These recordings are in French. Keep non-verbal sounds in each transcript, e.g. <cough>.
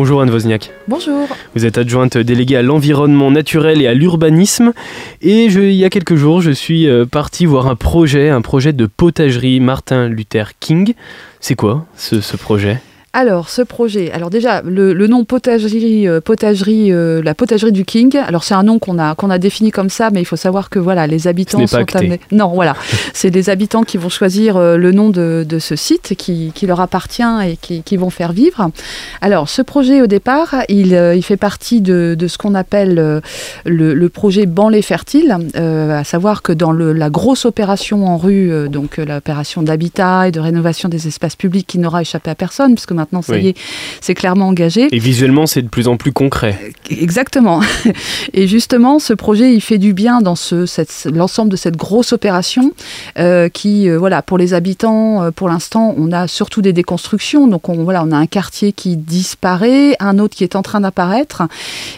Bonjour Anne Wozniak. Bonjour. Vous êtes adjointe déléguée à l'environnement naturel et à l'urbanisme. Et il y a quelques jours, je suis euh, parti voir un projet, un projet de potagerie Martin Luther King. C'est quoi ce projet? Alors, ce projet, alors déjà, le, nom potagerie, euh, potagerie euh, la potagerie du King, alors c'est un nom qu'on a, qu'on a défini comme ça, mais il faut savoir que voilà, les habitants sont amenés. Non, voilà, <laughs> c'est les habitants qui vont choisir euh, le nom de, de ce site qui, qui, leur appartient et qui, qui, vont faire vivre. Alors, ce projet, au départ, il, il fait partie de, de ce qu'on appelle le, le, projet Banlé Fertile, à savoir que dans le, la grosse opération en rue, donc l'opération d'habitat et de rénovation des espaces publics qui n'aura échappé à personne, puisque maintenant, ça y est, c'est clairement engagé. Et visuellement, c'est de plus en plus concret. Euh, exactement. <laughs> Et justement, ce projet, il fait du bien dans ce, l'ensemble de cette grosse opération euh, qui, euh, voilà, pour les habitants, pour l'instant, on a surtout des déconstructions. Donc, on, voilà, on a un quartier qui disparaît, un autre qui est en train d'apparaître.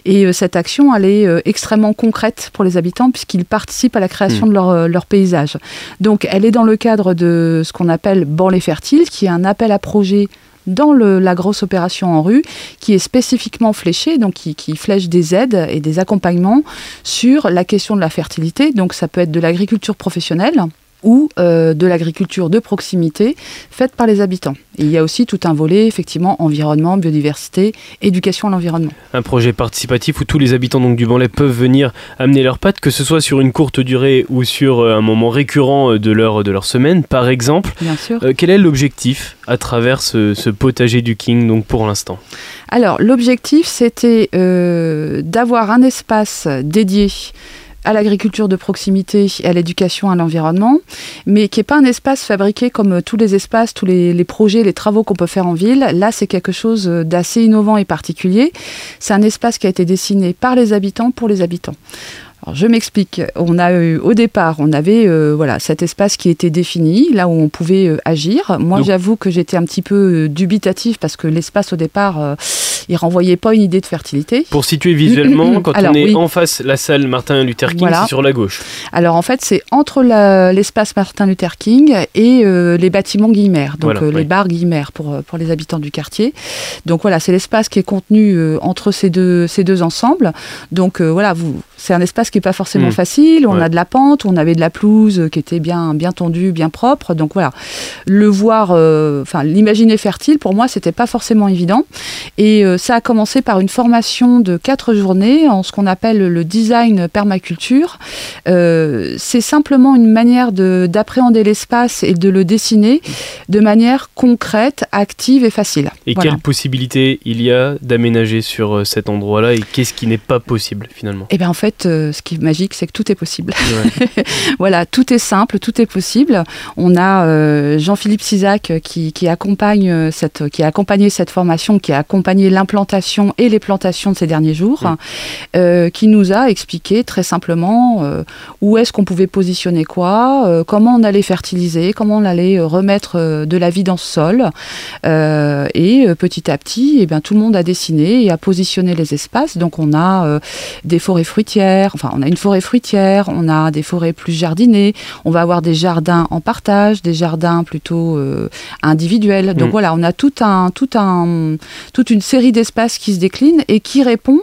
Et cette action, elle est extrêmement concrète pour les habitants puisqu'ils participent à la création hmm. de leur, leur paysage. Donc, elle est dans le cadre de ce qu'on appelle Banlieue Fertile, qui est un appel à projet dans la grosse opération en rue qui est spécifiquement fléchée, donc qui, qui, flèche des aides et des accompagnements sur la question de la fertilité. Donc ça peut être de l'agriculture professionnelle ou euh, de l'agriculture de proximité faite par les habitants. il y a aussi tout un volet, effectivement, environnement, biodiversité, éducation à l'environnement. Un projet participatif où tous les habitants donc, du Banlais peuvent venir amener leurs pattes, que ce soit sur une courte durée ou sur euh, un moment récurrent euh, de leur, de leur semaine, par exemple. Bien sûr. quel est l'objectif à travers ce, ce, potager du King, donc pour l'instant? Alors, l'objectif, c'était d'avoir un espace dédié à l'agriculture de proximité et à l'éducation à l'environnement, mais qui n'est pas un espace fabriqué comme tous les espaces, tous les, les projets, les travaux qu'on peut faire en ville. Là, c'est quelque chose d'assez innovant et particulier. C'est un espace qui a été dessiné par les habitants pour les habitants. Alors, je m'explique. On a eu, au départ, on avait euh, voilà cet espace qui était défini, là où on pouvait euh, agir. Moi, j'avoue que j'étais un petit peu euh, dubitatif parce que l'espace au départ, il renvoyait pas une idée de fertilité. Pour situer visuellement, quand on est en face la salle Martin Luther King, c'est sur la gauche. Alors en fait, c'est entre l'espace Martin Luther King et les bâtiments Guillemère, donc les bars Guillemère pour pour les habitants du quartier. Donc voilà, c'est l'espace qui est contenu entre ces deux ces deux ensembles. Donc voilà, vous, c'est un espace qui n'est pas forcément facile. On a de la pente, on avait de la pelouse qui était bien, bien tendue, bien propre. Donc voilà, le voir, euh, enfin l'imaginer fertile, pour moi, c'était pas forcément évident. Et euh, ça a commencé par une formation de quatre journées en ce qu'on appelle le design permaculture. Euh, c'est simplement une manière d'appréhender l'espace et de le dessiner de manière concrète, active et facile. Et quelles possibilités il y a d'aménager sur cet endroit-là et qu'est-ce qui n'est pas possible finalement? Eh bien en fait, ce qui est magique, c'est que tout est possible. <laughs> voilà, tout est simple, tout est possible. On a euh, Jean-Philippe Cisac qui, accompagne euh, cette, qui a accompagné cette formation, qui a accompagné l'implantation et les plantations de ces derniers jours, euh, qui nous a expliqué très simplement où est-ce qu'on pouvait positionner quoi, comment on allait fertiliser, comment on allait remettre de la vie dans ce sol. et petit à petit, et eh bien, tout le monde a dessiné et a positionné les espaces. Donc on a des forêts fruitières, enfin on a une forêt fruitière, on a des forêts plus jardinées, on va avoir des jardins en partage, des jardins plutôt euh, individuels. Donc mm. voilà, on a tout un, tout un, toute une série d'espaces qui se déclinent et qui répond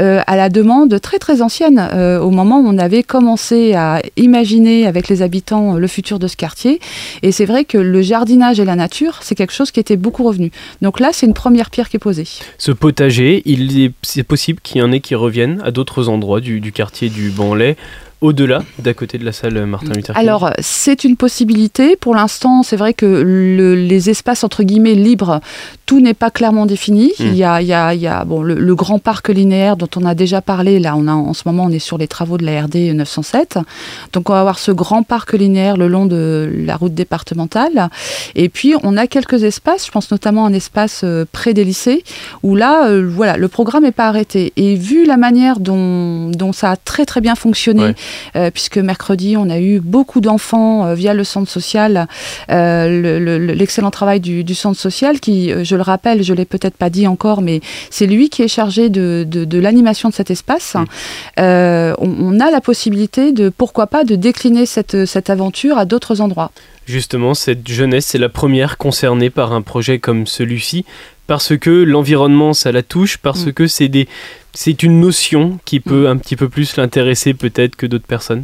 euh, à la demande très très ancienne euh, au moment où on avait commencé à imaginer avec les habitants le futur de ce quartier. Et c'est vrai que le jardinage et la nature, c'est quelque chose qui était beaucoup revenu. Donc là, c'est une première pierre qui est posée. Ce potager, il est, c'est possible qu'il y en ait qui reviennent à d'autres endroits du, du quartier du Banlais au-delà, d'à côté de la salle Martin Luther King Alors, c'est une possibilité. Pour l'instant, c'est vrai que les espaces, entre guillemets, libres, tout n'est pas clairement défini. Hmm. Il, y a, il, y a, il y a, bon, le, grand parc linéaire dont on a déjà parlé. Là, on a, en ce moment, on est sur les travaux de la RD 907. Donc, on va avoir ce grand parc linéaire le long de la route départementale. Et puis, on a quelques espaces, je pense notamment un espace euh, près des lycées, où là, euh, voilà, le programme n'est pas arrêté. Et vu la manière dont, dont ça a très, très bien fonctionné, euh, puisque mercredi, on a eu beaucoup d'enfants euh, via le centre social, euh, l'excellent travail du, centre social qui, je le rappelle, je l'ai peut-être pas dit encore, mais c'est lui qui est chargé de, l'animation de cet espace. On, a la possibilité de, pourquoi pas, de décliner cette, cette aventure à d'autres endroits. Justement, cette jeunesse, c'est la première concernée par un projet comme celui-ci. parce que l'environnement, ça la touche, parce mm. que c'est des c'est une notion qui peut un petit peu plus l'intéresser peut-être que d'autres personnes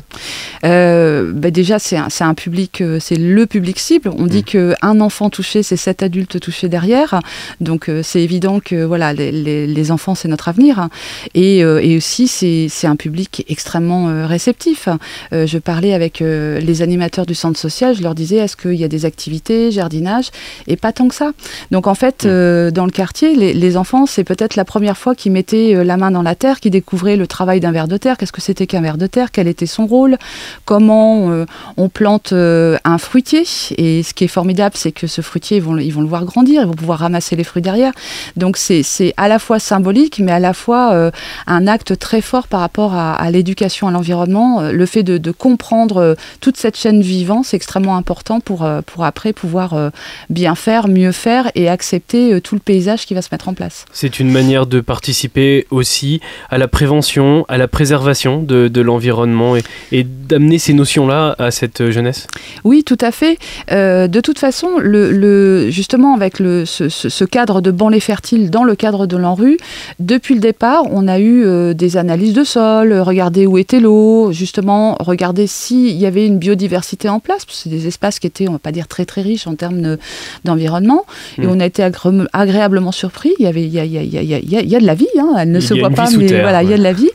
euh, bah Déjà, c'est un, un, public, euh, c'est le public cible. On dit mm. qu'un enfant touché, c'est sept adultes touchés derrière. Donc euh, c'est évident que voilà, les, les, enfants, c'est notre avenir. Et, et aussi, c'est un public extrêmement réceptif. je parlais avec les animateurs du centre social, je leur disais, est-ce qu'il y a des activités, jardinage? Et pas tant que ça. Donc en fait, mm. dans le quartier, les, les enfants, c'est peut-être la première fois qu'ils mettaient la main dans la terre, qui découvrait le travail d'un ver de terre, qu'est-ce que c'était qu'un ver de terre, quel était son rôle, comment euh, on plante euh, un fruitier. Et ce qui est formidable, c'est que ce fruitier, ils vont, ils vont le voir grandir, ils vont pouvoir ramasser les fruits derrière. Donc c'est à la fois symbolique, mais à la fois euh, un acte très fort par rapport à, l'éducation à l'environnement. Le fait de, comprendre toute cette chaîne vivante, c'est extrêmement important pour, pour après pouvoir bien faire, mieux faire et accepter tout le paysage qui va se mettre en place. C'est une manière de participer au aussi à la prévention, à la préservation de, de l'environnement et, et d'amener ces notions-là à cette jeunesse Oui, tout à fait. Euh, de toute façon, le, le, justement, avec le, ce, ce, cadre de banlieue fertile dans le cadre de l'ANRU, depuis le départ, on a eu euh, des analyses de sol, regarder où était l'eau, justement, regarder s'il y avait une biodiversité en place, parce que c'est des espaces qui étaient, on va pas dire très très riches en termes d'environnement, et hmm. on a été agréablement surpris. Il y avait, il y a, il y a, il y a, il y a de la vie, hein. elle ne se voit pas, mais voilà, il y a de la vie.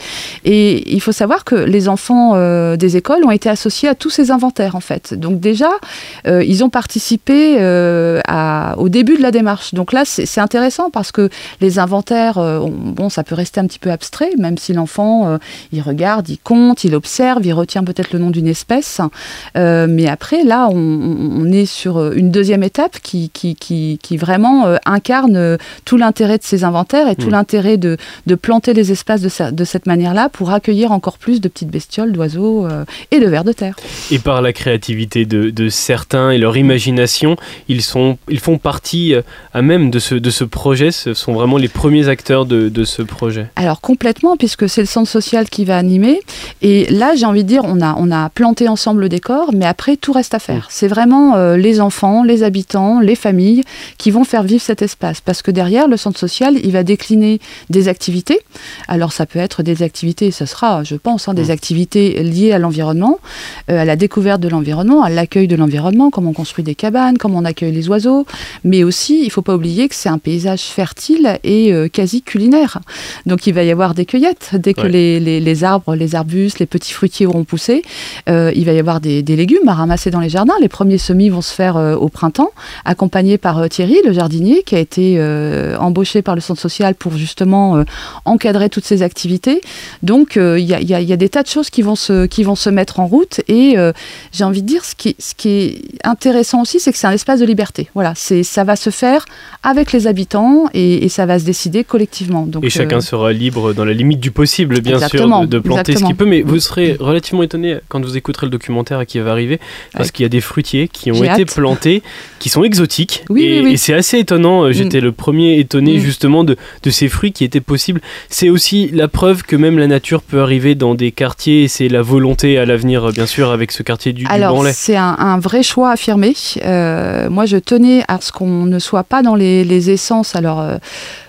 Et il faut savoir que les enfants euh, des écoles ont été associés à tous ces inventaires, en fait. Donc déjà, euh, ils ont participé euh, à, au début de la démarche. Donc là, c'est intéressant parce que les inventaires, bon, ça peut rester un petit peu abstrait, même si l'enfant, il regarde, il compte, il observe, il retient peut-être le nom d'une espèce. mais après, là, on, on, est sur une deuxième étape qui, qui, qui, qui vraiment incarne tout l'intérêt de ces inventaires et tout mmh. l'intérêt de, de planter les espaces de, de cette manière-là pour accueillir encore plus de petites bestioles, d'oiseaux euh, et de vers de terre. Et par la créativité de, de, certains et leur imagination, ils, sont, ils font partie euh, à même de ce, de ce projet, ce sont vraiment les premiers acteurs de, de ce projet. Alors complètement, puisque c'est le centre social qui va animer. Et là, j'ai envie de dire, on a, on a planté ensemble le décor, mais après, tout reste à faire. C'est vraiment euh, les enfants, les habitants, les familles qui vont faire vivre cet espace. Parce que derrière, le centre social, il va décliner des activités alors ça peut être des activités, ce sera, je pense, hein, des mm. activités liées à l'environnement, euh, à la découverte de l'environnement, à l'accueil de l'environnement, comment on construit des cabanes, comment on accueille les oiseaux, mais aussi, il ne faut pas oublier que c'est un paysage fertile et euh, quasi culinaire. Donc il va y avoir des cueillettes dès que les, arbres, les arbustes, les petits fruitiers auront poussé. Euh, il va y avoir des, légumes à ramasser dans les jardins. Les premiers semis vont se faire au printemps, accompagnés par Thierry, le jardinier, qui a été embauché par le centre social pour justement encadrer toutes ces activités. Donc il euh, y, a, des tas de choses qui vont se, qui vont se mettre en route. Et euh, j'ai envie de dire, ce qui, ce qui est intéressant aussi, c'est que c'est un espace de liberté. Voilà, c'est ça va se faire avec les habitants et, ça va se décider collectivement. Donc, et chacun euh, sera libre dans la limite du possible, bien sûr, de, planter ce qu'il peut. Mais vous serez relativement étonné quand vous écouterez le documentaire qui va arriver, parce qu'il y a des fruitiers qui ont été plantés, qui sont exotiques. et, c'est assez étonnant. J'étais mm. le premier étonné mm. justement de, de ces fruits qui étaient possibles. C'est aussi la preuve que même la nature peut arriver dans des quartiers et c'est la volonté à l'avenir, bien sûr, avec ce quartier du, Alors, c'est un, vrai choix affirmé. Euh, moi, je tenais à ce qu'on ne soit pas dans les, les essences. Alors, euh,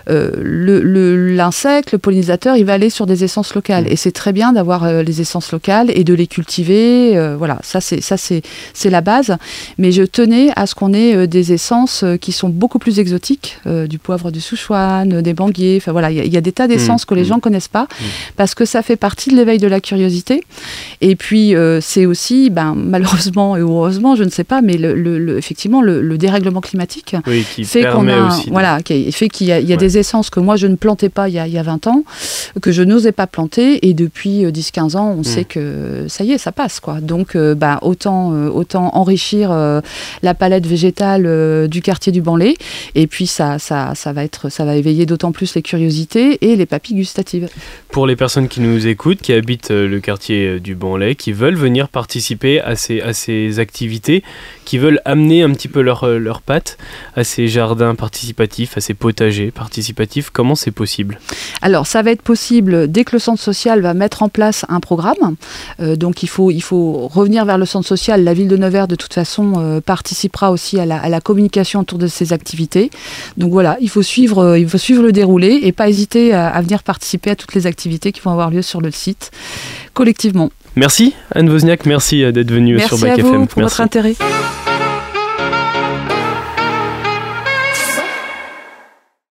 euh, l'insecte, le, pollinisateur, il va aller sur des essences locales. Mm. Et c'est très bien d'avoir euh, les essences locales et de les cultiver. Euh, voilà, ça c'est ça c'est la base. Mais je tenais à ce qu'on ait des essences qui sont beaucoup plus exotiques, du poivre du Souchouane, des banguiers. Enfin voilà, il y, a des tas d'essences mm. que les mm. gens connaissent pas parce que ça fait partie de l'éveil de la curiosité. Et puis c'est aussi, ben, malheureusement et heureusement, je ne sais pas, mais le, effectivement le, dérèglement climatique fait qu'on a, voilà, qui fait qu'il y a, y a des essences que moi je ne plantais pas il y a, 20 ans, que je n'osais pas planter. Et depuis 10-15 euh, ans, on mm. sait que ça y est, ça passe. Quoi. Donc euh, bah, autant, euh, autant enrichir la palette végétale du quartier du Banlay. Et puis ça, ça, ça, va, être, ça va éveiller d'autant plus les curiosités et les papilles gustatives. Pour les personnes qui nous écoutent, qui habitent le quartier du Banlay, qui veulent venir participer à ces, à ces activités, qui veulent amener un petit peu leur, leur patte à ces jardins participatifs, à ces potagers participatifs, participatif. Comment c'est possible? Alors, ça va être possible dès que le centre social va mettre en place un programme. Euh, donc, il faut, il faut revenir vers le centre social. La ville de Nevers, de toute façon, euh, participera aussi à la, communication autour de ces activités. Donc voilà, il faut suivre, il faut suivre le déroulé et pas hésiter à, à venir participer à toutes les activités qui vont avoir lieu sur le site collectivement. Merci Anne Wozniak, merci d'être venue sur Bac FM. Merci à vous pour votre intérêt.